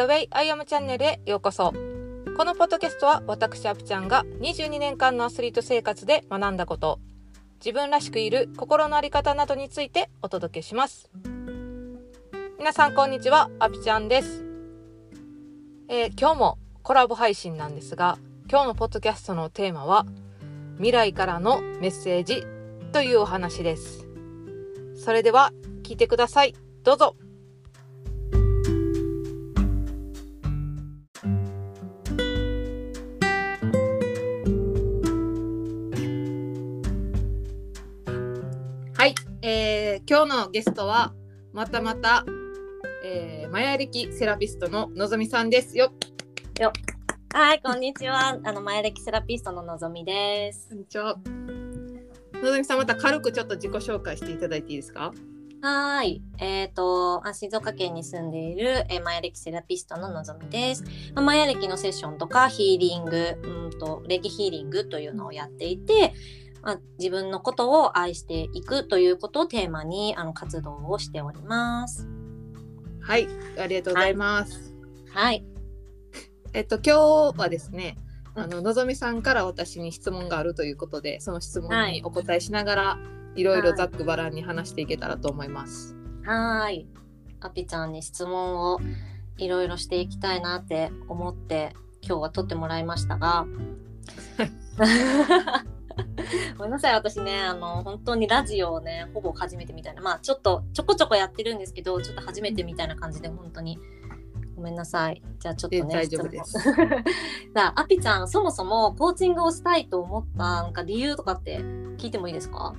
The Way I Am チャンネルへようこそ。このポッドキャストは私アピちゃんが22年間のアスリート生活で学んだこと、自分らしくいる心のあり方などについてお届けします。皆さんこんにちは、アピちゃんです。えー、今日もコラボ配信なんですが、今日のポッドキャストのテーマは未来からのメッセージというお話です。それでは聞いてください。どうぞ。はい、えー、今日のゲストはまたまた、えー、マヤ歴セラピストののぞみさんですよ。よはい、こんにちは。あのマヤ歴セラピストののぞみです。こんにちは。のぞみさんまた軽くちょっと自己紹介していただいていいですか？はい。えっ、ー、と、静岡県に住んでいる、えー、マヤ歴セラピストののぞみです。まあ、マヤ歴のセッションとかヒーリング、うんと、歴ヒーリングというのをやっていて、まあ、自分のことを愛していくということをテーマにあの活動をしております。はい、ありがとうございます。はい。はい、えっと今日はですね、あののぞみさんから私に質問があるということで、その質問にお答えしながら、はいいろいろざっくばらんに話していけたらと思います。はい。アピちゃんに質問をいろいろしていきたいなって思って今日は撮ってもらいましたが。ごめんなさい私ねあの本当にラジオをねほぼ初めてみたいな。まあちょっとちょこちょこやってるんですけどちょっと初めてみたいな感じで本当に。ごめんなさい。じゃあちょっとね大丈夫です。さあアピちゃんそもそもコーチングをしたいと思ったなんか理由とかって聞いてもいいですか？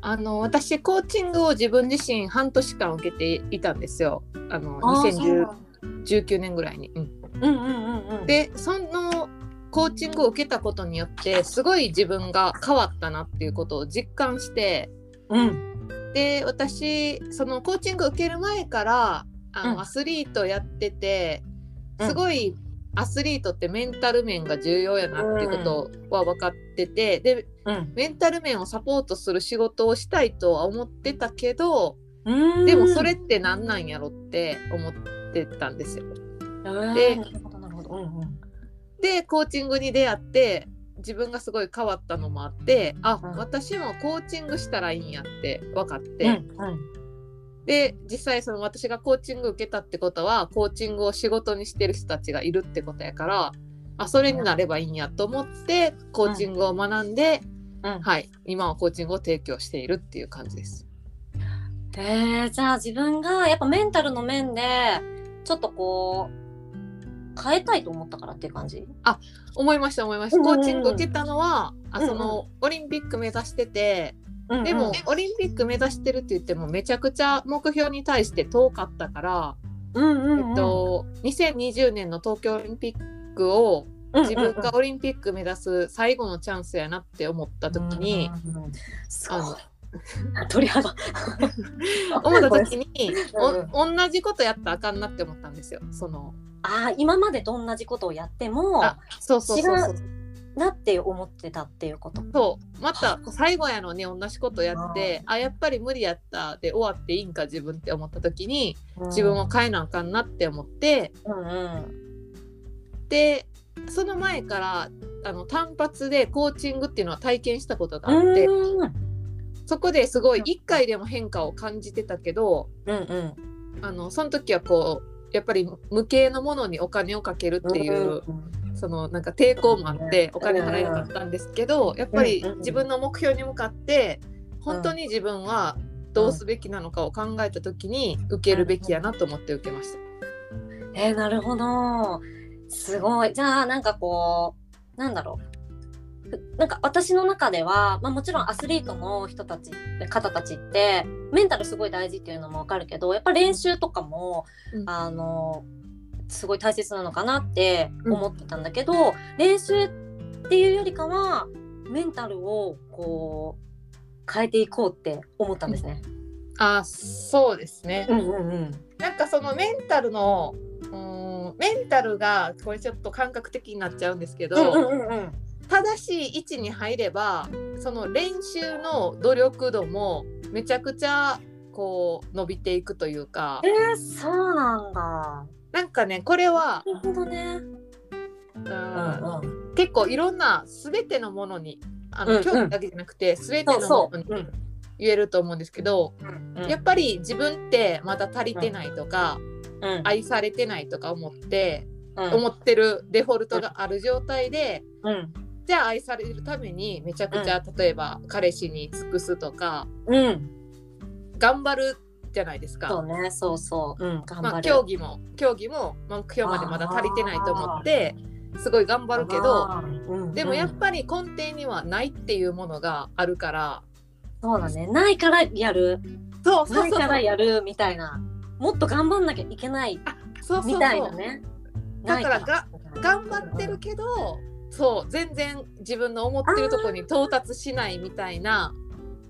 あの私コーチングを自分自身半年間受けていたんですよ。あのあ2019年ぐらいに。でそのコーチングを受けたことによってすごい自分が変わったなっていうことを実感して、うん、で私そのコーチングを受ける前からあの、うん、アスリートやっててすごいアスリートってメンタル面が重要やなっていうことは分かってて、で、うん、メンタル面をサポートする仕事をしたいとは思ってたけど、でもそれって何なんやろって思ってたんですよ。ででコーチングに出会って自分がすごい変わったのもあってあ、うん、私もコーチングしたらいいんやって分かって、うんうん、で実際その私がコーチング受けたってことはコーチングを仕事にしてる人たちがいるってことやからあそれになればいいんやと思ってコーチングを学んで、うん、はい今はコーチングを提供しているっていう感じです。えー、じゃあ自分がやっぱメンタルの面でちょっとこう変えたいと思ったからっていう感じ？あ思いました思いました。コーチング受けたのは、あそのオリンピック目指してて、うんうん、でもオリンピック目指してるって言ってもめちゃくちゃ目標に対して遠かったから、うんうんうん、えっと、2020年の東京オリンピックを自分がオリンピック目指す最後のチャンスやなって思った時に、うんうんうん、あの鳥肌。思った時に、お同じことやったらあかんなって思ったんですよ。その。あ今までと同じことをやってもそうそうそうそう。なって思ってたっていうこと。そう。また最後やのに同じことやってあやっぱり無理やった。で終わっていいんか自分って思った時に、うん、自分を変えなあかんなって思って、うんうん、でその前からあの単発でコーチングっていうのは体験したことがあって、うん、そこですごい1回でも変化を感じてたけど、うんうん、あのその時はこうやっぱり無形のものにお金をかけるっていう、うんそのなんか抵抗もあってお金払えなかったんですけどやっぱり自分の目標に向かって本当に自分はどうすべきなのかを考えた時に受けるべきやなと思って受けました。えー、なるほど。すごい。じゃあなんかこうなんだろうなんか私の中では、まあ、もちろんアスリートの人たち方たちってメンタルすごい大事っていうのも分かるけどやっぱ練習とかも、うん、あのすごい大切なのかなって思ってたんだけど、うん、練習っていうよりかはメンタルをこう変えていこうって思ったんですね。あそうですね、うんうんうん、なんかそのメンタルのうんメンタルがこれちょっと感覚的になっちゃうんですけど、うんうんうん、正しい位置に入ればその練習の努力度もめちゃくちゃこう伸びていくというか。えー、そうなんだ。なんかねこれは、なるほどね。うんうん結構いろんな全てのものにあの、うんうん。興味だけじゃなくて全てのものにうん。言えると思うんですけど、うんやっぱり自分ってまだ足りてないとか、うん。愛されてないとか思って、うん。思ってるデフォルトがある状態で、うんじゃあ愛されるためにめちゃくちゃ、例えば彼氏に尽くすとかうん。頑張るじゃないですか。そうねそうそう。うん頑まあ。競技も競技も目標までまだ足りてないと思ってすごい頑張るけどあー。うんでもやっうんぱり根底にはないっていうものがあるから。そうだね。ないからやる。そうそうそうないからやるみたいな。もっと頑張んなきゃいけない。そうそうみたいそうなね。だからないが頑張ってるけどそう全然自分の思ってるところに到達しないみたいな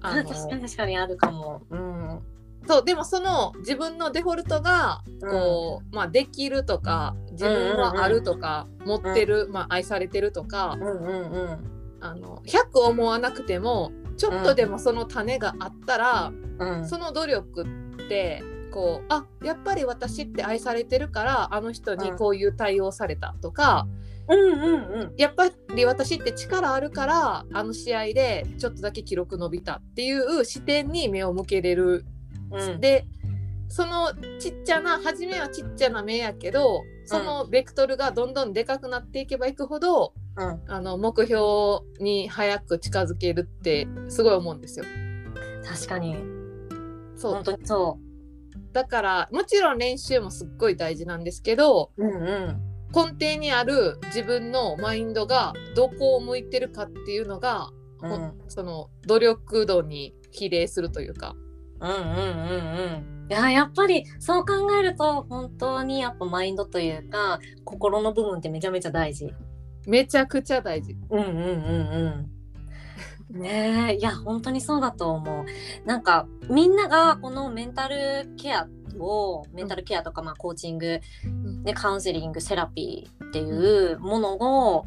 あの確かに確かにあるかも。うん。そうでもその自分のデフォルトがこう、まあ、できるとか自分はあるとか、持ってる、まあ、愛されてるとか、うんうんうん。あの100思わなくてもちょっとでもその種があったら、うん。その努力ってこうあやっぱり私って愛されてるからあの人にこういう対応されたとか、うんうんうん。やっぱり私って力あるからあの試合でちょっとだけ記録伸びたっていう視点に目を向けれる。うん。でそのちっちゃな初めはちっちゃな目やけどそのベクトルがどんどんでかくなっていけばいくほど、うん。あの目標に早く近づけるってすごい思うんですよ。確かに。そう本当にそだからもちろん練習もすっごい大事なんですけどう。うんうん。根底にある自分のマインドがどこを向いてるかっていうのが、うんその努力度に比例するというかうんうんうんうん。いややっぱりそう考えると本当にやっぱマインドというか心の部分ってめちゃめちゃ大事。めちゃくちゃ大事。うんうんうんうん。ねえいや本当にそうだと思う。なんかみんながこのメンタルケアをメンタルケアとかまあコーチング、ね、カウンセリングセラピーっていうものを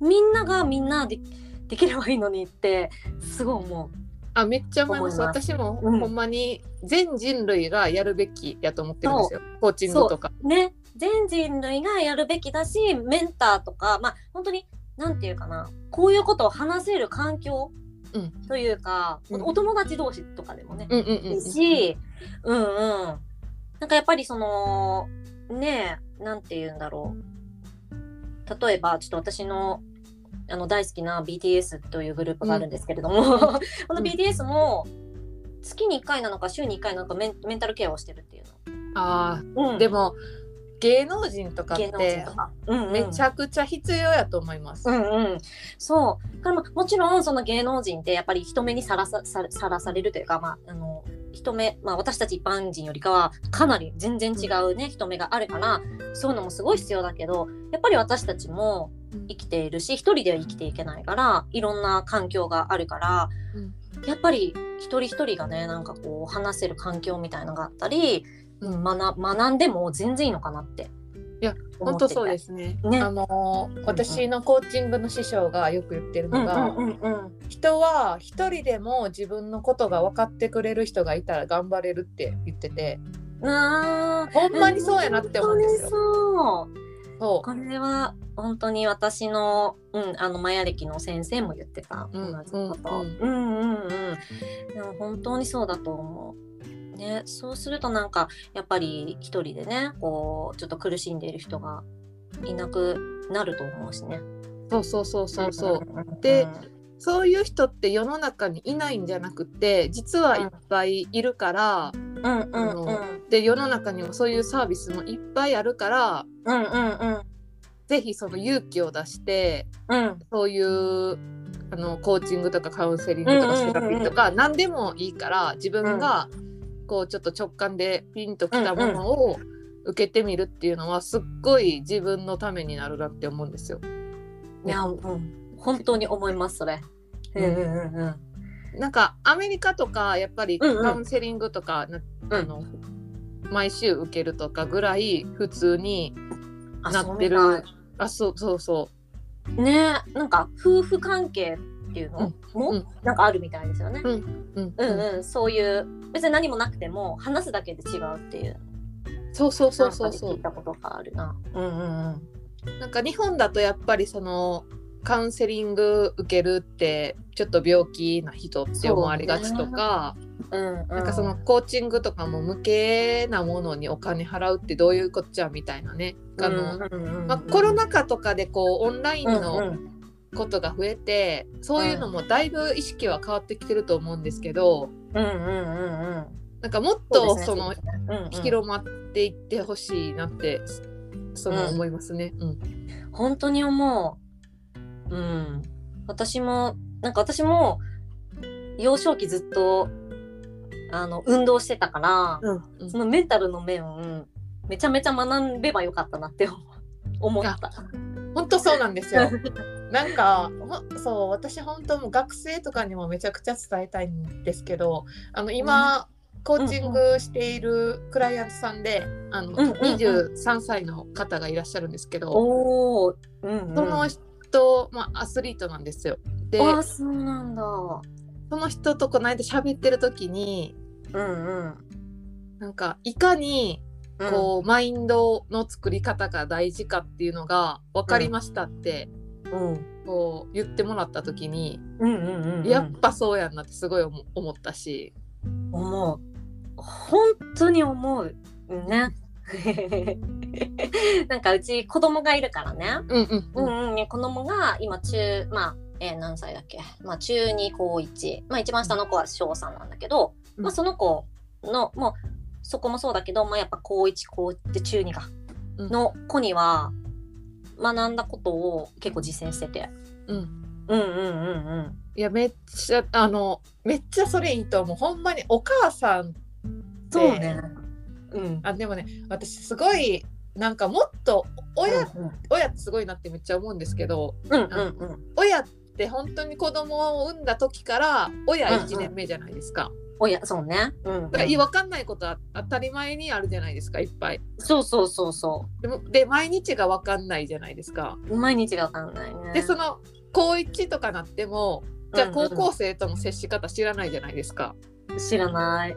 みんながみんなでできればいいのにってすごい思あめっちゃ思います。私も、うん。ほんまに全人類がやるべきやと思ってるんですよ。コーチングとか。う。ね。全人類がやるべきだしメンターとかまあ本当になんていうかな。こういうことを話せる環境うん。というか、うん。お友達同士とかでもね、うんうんうん。いいし、うんうん。なんかやっぱりその、ねえ、なんて言うんだろう。例えば、ちょっと私の、あの大好きな BTS というグループがあるんですけれども、この BTS も月に1回なのか週に1回なのかメンメンタルケアをしてるっていうあの。うんーでも芸能人とかっ芸能て人とか。うんうんめちゃくちゃ必要やと思います。うんうん、そうから、まあ、もちろんその芸能人ってやっぱり人目にさらさささらされるというか、まあ、あの人目、まあ、私たち一般人よりかはかなり全然違うね、人目があるからそういうのもすごい必要だけどやっぱり私たちも生きているし一人では生きていけないからいろんな環境があるから、やっぱり一人一人がねなんかこう話せる環境みたいのがあったり、うん、学学んでも全然いいのかなって。いや本当そうですね。ねあのー私のコーチングの師匠がよく言ってるうんうのが、んうんうん人は一人でも自分のことが分かってくれる人がいたら頑張れるって言っててなあほんまにそうやなって思うんですよ。そうそこれは本当に私の、うん、あのマヤ歴の先生も言ってたうん同じこと。ううんんうんうん。でも本当にそうだと思う。ね、そうするとなんかやっぱり一人でねこうちょっと苦しんでいる人がいなくなると思うしね。うそうそうそうそう。そう。んんん。でそういう人って世の中にいないんじゃなくて実はいっぱいいるから、うん。うんうんで世の中にもそういうサービスもいっぱいあるからうんうんうん。ぜひその勇気を出してうん。そういうあのコーチングとかカウンセリングとかセラピーとか何でもいいから自分がこうちょっと直感でピンときたものを受けてみるっていうのはすっごい自分のためになるなって思うんですよ。いや、うん、本当に思いますそれ。うん。うん。うんうん。なんかアメリカとかやっぱりカウンセリングとかな、うん。あの毎週受けるとかぐらい普通にあなってる。あそうそうそねなんか夫婦関係っていうのも、うんなんかあるみたいですよね。うんうんうん、そういう別に何もなくても話すだけで違うっていうそうそうそうそうそなんかで聞いうたことがあるな。うんうんうん。なんか日本だとやっぱりそのカウンセリング受けるってちょっと病気な人って思われがちとか、うんうん、なんかそのコーチングとかも無形なものにお金払うってどういうこっちゃみたいなね。あのまあ、コロナ禍とかでこうオンラインうんのうんことが増えて、そういうのもだいぶ意識は変わってきてると思うんですけどうんうんうんうんなんかもっとそのうんうん広まっていってほしいなってそのうん思いますね。うん本当に思う。うん。私も、なんか私も、幼少期ずっと、あの、運動してたから、うんそのメンタルの面、めちゃめちゃ学べばよかったなって思った。本当そうなんですよ。なんかほそう私本当もう学生とかにもめちゃくちゃ伝えたいんですけどあの今、コーチングしているクライアントさんであの、うんうんうん23歳の方がいらっしゃるんですけど、うん、うん。その人、まあ、アスリートなんですよ。であ、そうなんだ。その人とこの間喋ってる時にうんうん。なんかいかにうんこう、マインドの作り方が大事かっていうのが分かりましたって、うん。こう言ってもらった時に、うんうんうんうん。やっぱそうやんなってすごい思思ったし。思う。本当に思う。ね。なんかうち子供がいるからね。うんうんう。んうんね、子供が今中、まあ、えー何歳だっけ？まあ中2高1。まあ一番下の子は小3なんだけど、うんまあその子の、もうそこもそうだけど、まあやっぱ高1、高1、中2か。うんの子には学んだことを結構実践してて。うん。うんうんうんうん。いやめっちゃあのめっちゃそれいいと思う。ほんまにお母さんそうね。うん。あでもね私すごいなんかもっと親、うん親ってすごいなってめっちゃ思うんですけどうんうんうん。親って本当に子供を産んだ時から親うんうん1年目じゃないですか。おや、そうね。うん、うん。だから分かんないことは当たり前にあるじゃないですかいっぱい。そうそうそうそでもで毎日が分かんないじゃないですか。う。毎日がわかんないね。でその高1とかなってもじゃあうんうん高校生との接し方知らないじゃないですか。知らない。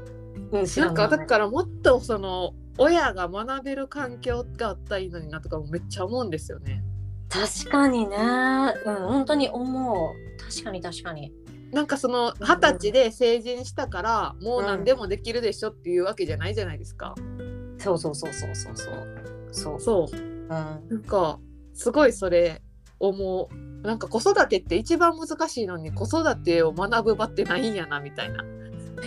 うん、知なんらない。かだからもっとその親が学べる環境があったらいいのになとかもめっちゃ思うんですよね。確かにね。うん、本当に思う。確かに確かに。なんかその二十歳で成人したからもう何でもできるでしょっていうわけじゃないじゃないですか。そうそうそうそうそうそう。そう。そううん。なんかすごいそれ思う。なんか子育てって一番難しいのに子育てを学ぶ場ってないんやなみたいな。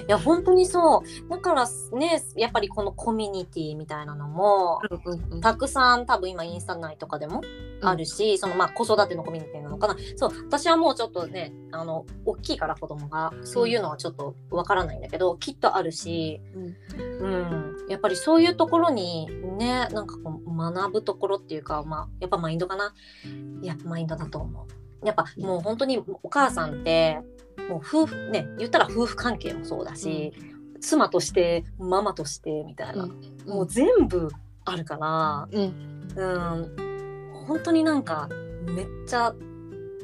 いや、本当にそう。だからね、やっぱりこのコミュニティみたいなのも、うんうんうんたくさん多分今インスタ内とかでもあるし、そのまあ子育てのコミュニティなのかな。そう、私はもうちょっとね、あの、大きいから子供が、そういうのはちょっとわからないんだけど、きっとあるし、うんうん、やっぱりそういうところにね、なんかこう学ぶところっていうか、まあ、やっぱマインドかな。やっぱマインドだと思う。やっぱもう本当にお母さんって、もう夫婦、ね、言ったら夫婦関係もそうだし、妻として、ママとしてみたいな、もう全部あるから、うん。うん、本当になんかめっちゃ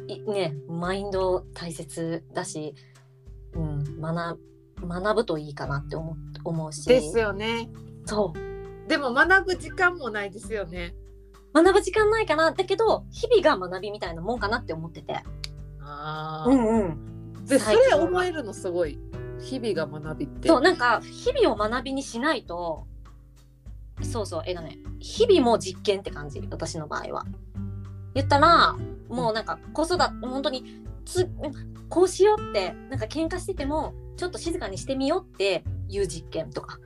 いねマインド大切だし、うん、学学ぶといいかなって思う思うし。ですよね。そう。でも学ぶ時間もないですよね。学ぶ時間ないかな。だけど日々が学びみたいなもんかなって思ってて。あうんうん。でそれ思えるのすごい。日々が学びって。そうなんか日々を学びにしないと。そうそうえがね日々も実験って感じ私の場合は。言ったらもうなんか子育て本当につこうしようってなんか喧嘩しててもちょっと静かにしてみようっていう実験とか。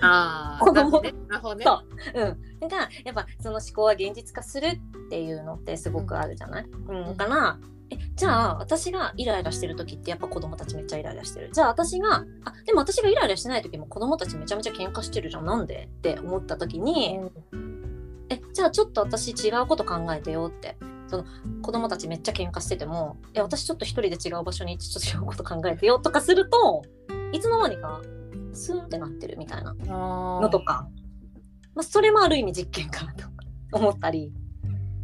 ああ 子供。ね。なるほどう。うん。だからやっぱその思考は現実化するっていうのってすごくあるじゃない、うん。だからえじゃあ私がイライラしてる時ってやっぱ子供たちめっちゃイライラしてる。じゃあ私があでも私がイライラしてない時も子供たちめちゃめちゃ喧嘩してるじゃん。なんで？って思った時にえじゃあちょっと私違うこと考えてよって。その子供たちめっちゃ喧嘩しててもえ私ちょっと一人で違う場所に行ってちょっと違うこと考えてよとかするといつの間にかスンってなってるみたいなあのとか、まあ、それもある意味実験かなと思ったり。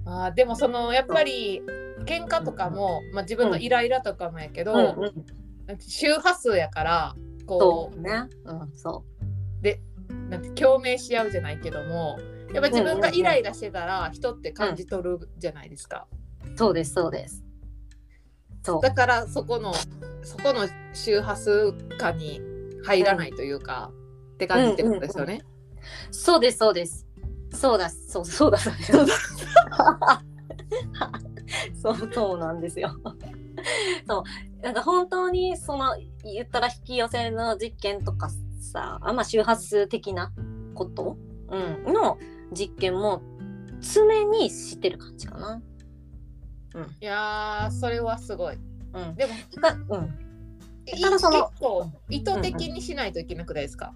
あーでもそのやっぱり喧嘩とかも、まあ、自分のイライラとかもやけど、うんうん周波数やからそこうね。うん、そうなんて共鳴し合うじゃないけどもやっぱ自分がイライラしてたら人って感じ取るじゃないですか。う。そうです、そうです。そう。だからそこのそこの周波数感に入らないというか、って感じってことですよね。そうです、そうです。そうだ、そう、そうだ、そうだ。そう、そうなんですよ。そう、なんか本当にその言ったら引き寄せの実験とかさ、あまあ周波数的なこと、うん、の実験も常に知ってる感じかな。いやーそれはすごい。うん。でもがうん。いただその意図的にしないといけなくないですか、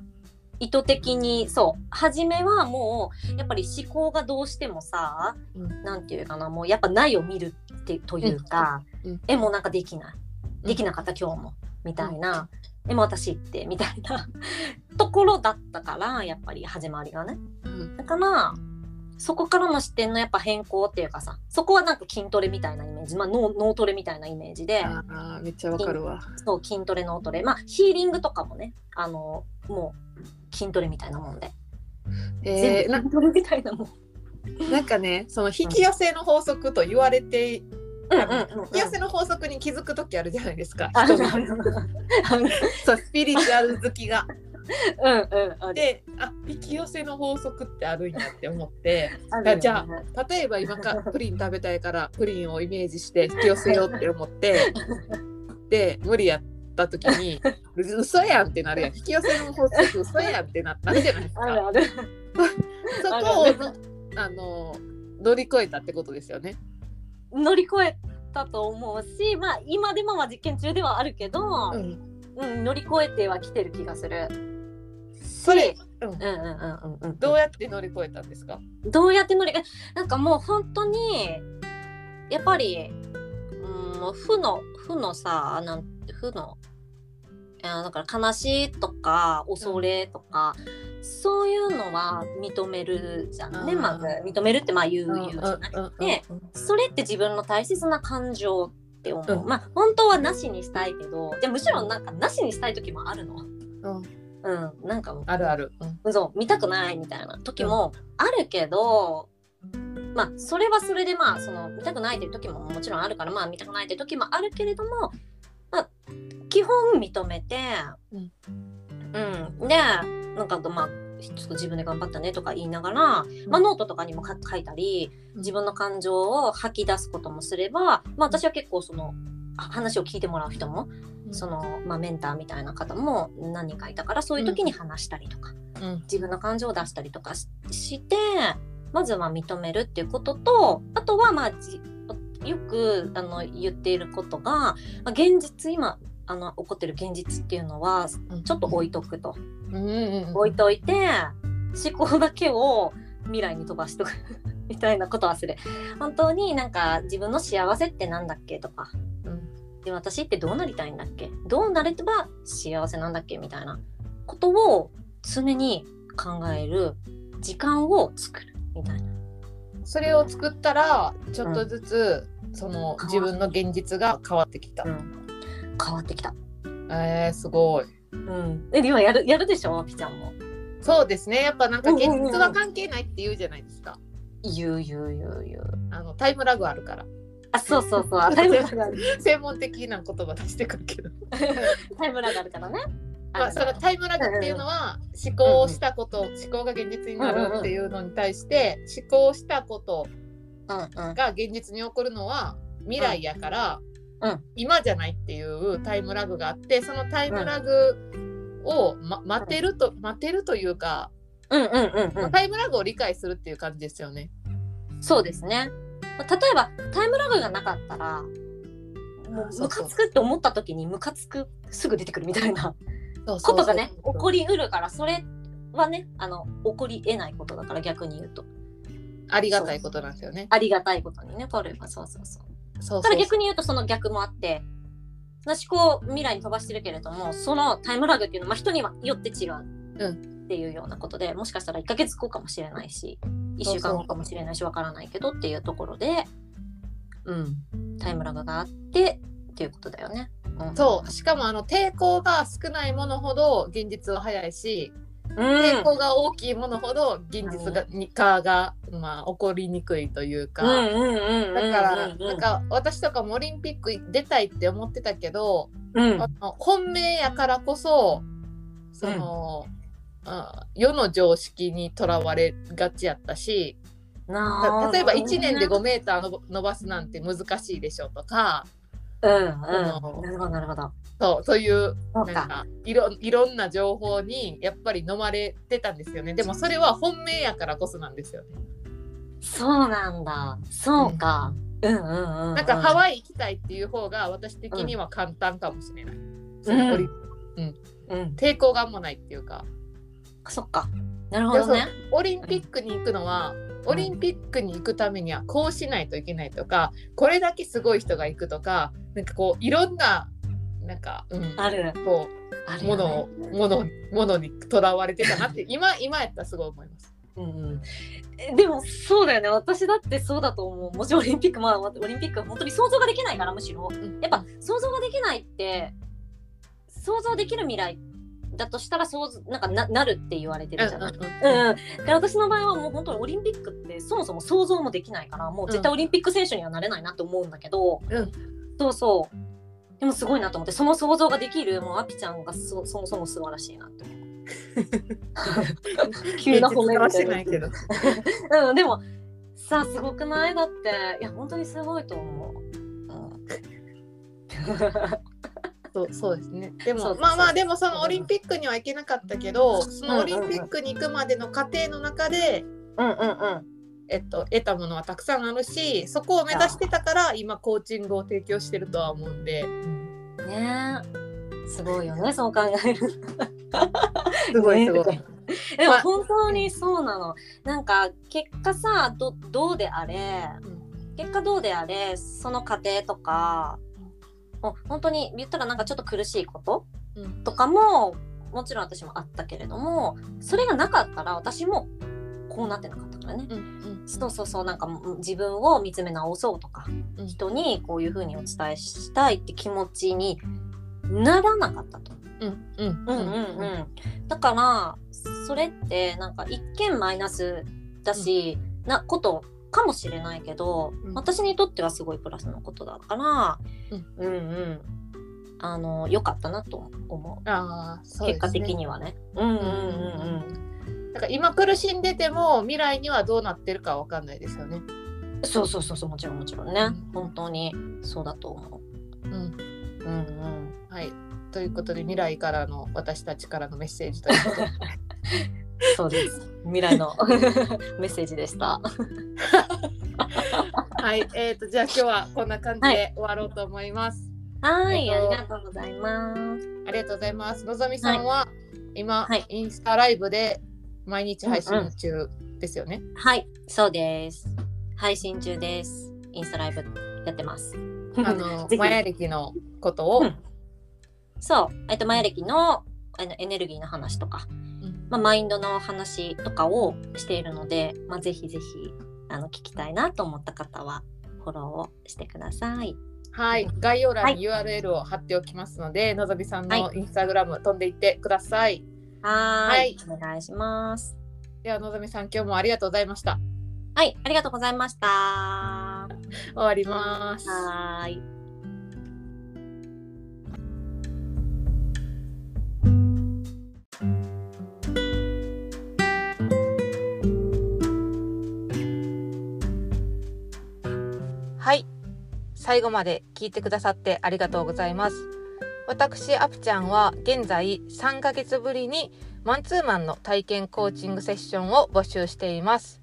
意図的にそう。初めはもうやっぱり思考がどうしてもさ、うん。なんていうかなもうやっぱないを見るってというか、うん。うん。えもうなんかできない。うん。できなかった今日もみたいな、えもう私ってみたいな。ところだったからやっぱり始まりがね。うん。だからそこからの視点のやっぱ変更っていうかさそこはなんか筋トレみたいなイメージ、まあ、脳脳トレみたいなイメージで。あーめっちゃわかるわ。そう筋トレ脳トレまあヒーリングとかもねあのもう筋トレみたいなもんで、えー、筋トレみたいなもん。なんかねその引き寄せの法則と言われて、うん引き寄せの法則に気づく時あるじゃないですか。そうスピリチュアル好きが。うんうんであ引き寄せの法則ってあるんやって思って。じゃ例えば今かプリン食べたいからプリンをイメージして引き寄せようって思って で無理やった時に嘘やんってなるやん。引き寄せの法則嘘やんってなったじゃないですか。あるそこをのあの乗り越えたってことですよね。乗り越えたと思うしまあ今でもまあ実験中ではあるけど、うん、うん、乗り越えてはきてる気がする。それ、うん。うんうんうんうんうん。どうやって乗り越えたんですか？どうやって乗りえなんかもう本当にやっぱりうん負の負のさなん負のあだから悲しいとか恐れとか、そういうのは認めるじゃんね。うん。まず認めるってまあ言う言うじゃなくてそれって自分の大切な感情って思う、うん。まあ本当はなしにしたいけどでむしろなんかなしにしたい時もあるの。うんうんなんかあるある。うん。そう見たくないみたいな。時もあるけど、まあそれはそれでまあその見たくないっていう時ももちろんあるからまあ見たくないっていう時もあるけれども、まあ、基本認めて、うん。うん、でなんかまあちょっと自分で頑張ったねとか言いながら、まあ、ノートとかにもか書いたり自分の感情を吐き出すこともすれば、まあ、私は結構そのあ話を聞いてもらう人もその、まあ、メンターみたいな方も何人かいたからそういう時に話したりとか、うん。自分の感情を出したりとかししてまずは認めるっていうこととあとはまあじよくあの言っていることが、まあ、現実今あの起こってる現実っていうのはちょっと置いとくと、うんうんうん置いといて思考だけを未来に飛ばしとく みたいなことはする。本当になんか自分の幸せってなんだっけとかうんで私ってどうなりたいんだっけ？どうなれば幸せなんだっけ？みたいなことを常に考える時間を作るみたいな。それを作ったらちょっとずつ、その変わ自分の現実が変わってきた。うん、変わってきた。えー、すごい。うん、え今やるやるでしょ？ピちゃんも。そうですね。やっぱなんか現うんうんうん実は関係ないって言うじゃないですか。言う言う言う言う。あのタイムラグあるから。あそうそうそう。あタイムラグある。専門的な言葉出してくるけど。タイムラグあるからね。まあそのタイムラグっていうのは思考をしたこと、思考が現実になるっていうのに対して思考したことうんうん。が現実に起こるのは未来やから、うん今じゃないっていうタイムラグがあってそのタイムラグを、ま、待てると待てるというか、うんうんうんうん。タイムラグを理解するっていう感じですよね。そうですね。まあ例えばタイムラグがなかったら。もうムカつくって思った時にムカつくすぐ出てくるみたいなことがね起こりうるからそれはねあの起こり得ないことだから逆に言うと。ありがたいことなんですよね。ありがたいことにねこれはそうそうそう。そうただ逆に言うとその逆もあって思考を未来に飛ばしてるけれどもそのタイムラグっていうのは、まあ、人にはよって違うっていうようなことで、もしかしたら1ヶ月後かもしれないし1週間後かもしれないしわからないけどっていうところでうんタイムラグがあってっていうことだよね。う。ん、そうしかもあの抵抗が少ないものほど現実は早いし、うん、抵抗が大きいものほど現実が、に化が、まあ、起こりにくいというか、うんうんうんうんだから、うんなんか私とかもオリンピック出たいって思ってたけど、うん。あの本命やからこそその、あ世の常識にとらわれがちやったし例えば1年で5メーターの伸ばすなんて難しいでしょとかうんうん。なるほどなるほど。そうそういうなんかいろいろんな情報にやっぱり飲まれてたんですよね。でもそれは本命やからこそなんですよね。そうなんだ。そうか、うん、うんうんうん。なんかハワイ行きたいっていう方が私的には簡単かもしれない。そのオリうん。抵抗があんまないっていうか。そっか。なるほどね。オリンピックに行くのは、オリンピックに行くためにはこうしないといけないとかこれだけすごい人が行くとかなんかこういろんななんか、うん、ある。こうあるものをものものにとらわれてたなって今今やったらすごい思います。うんうん。えでもそうだよね。私だってそうだと思う。もちろんオリンピックまあオリンピックは本当に想像ができないからむしろ。やっぱ想像ができないって想像できる未来だとしたら想像なんかななるって言われてるじゃない、うんうんうん、で私の場合はもう本当にオリンピックってそもそも想像もできないからもう絶対オリンピック選手にはなれないなって思うんだけど、う。ん。そうそう。でもすごいなと思ってその想像ができるもうアピちゃんがそそもそも素晴らしいなって思う。急な褒めみはたいな。しないけど。うん、でもさすごくない？だっていや本当にすごいと思う、うんそうそうですね。でもまあまあでもそのオリンピックには行けなかったけど、そのオリンピックに行くまでの過程の中で、うんうんうん。えっと、得たものはたくさんあるしそこを目指してたから今コーチングを提供してるとは思うんで。ねえ。すごいよねそう考える。すごいすごい。ねでも本当にそうなの。なんか結果さどどうであれ結果どうであれその過程とかもう本当に言ったらなんかちょっと苦しいこと？うん。とかももちろん私もあったけれどもそれがなかったら私もこうなってなかったからね。うんうん。そうそうそうなんか自分を見つめ直そうとか、うん。人にこういうふうにお伝えしたいって気持ちにならなかったと。うんうんうん。うんうん、だからそれってなんか一見マイナスだし、なことかもしれないけど、うん。私にとってはすごいプラスのことだから、うん。うんうん。あの良かったなと思う。ああそうですね。結果的にはね。うんうんうんだから今苦しんでても未来にはどうなってるかわかんないですよね。うん、そうそうそうそうもちろんもちろんね、うん。本当にそうだと思う。ん。う。うんうん。はい。ということで未来からの私たちからのメッセージということで そうです。未来のメッセージでした。はいえー、とじゃあ今日はこんな感じで終わろうと思います。はい、えっとありがとうございます。ありがとうございます。のぞみさんは、今、はいインスタライブで毎日配信中ですよね？はい、そうです。配信中です。インスタライブやってます。あの マヤ歴のことを、うんそう、えっと、マヤ歴のあのエネルギーの話とか、うんまあ、マインドの話とかをしているので、まあ、ぜひぜひあの聞きたいなと思った方はフォローをしてください。はい、概要欄に URL を貼っておきますので、のぞみさんのはインスタグラム飛んでいってください。はーいはいお願いします。ではのぞみさん今日もありがとうございました。はい、ありがとうございました。は終わります。はい。最後まで聞いてくださってありがとうございます。私、アプちゃんは現在3ヶ月ぶりにマンツーマンの体験コーチングセッションを募集しています。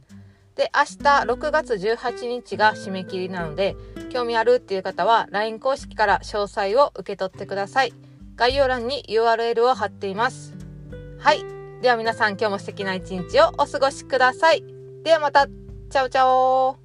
で、明日6月18日が締め切りなので、興味あるっていう方は LINE 公式から詳細を受け取ってください。概要欄に URL を貼っています。はい。では皆さん今日も素敵な一日をお過ごしください。ではまた。チャオチャオ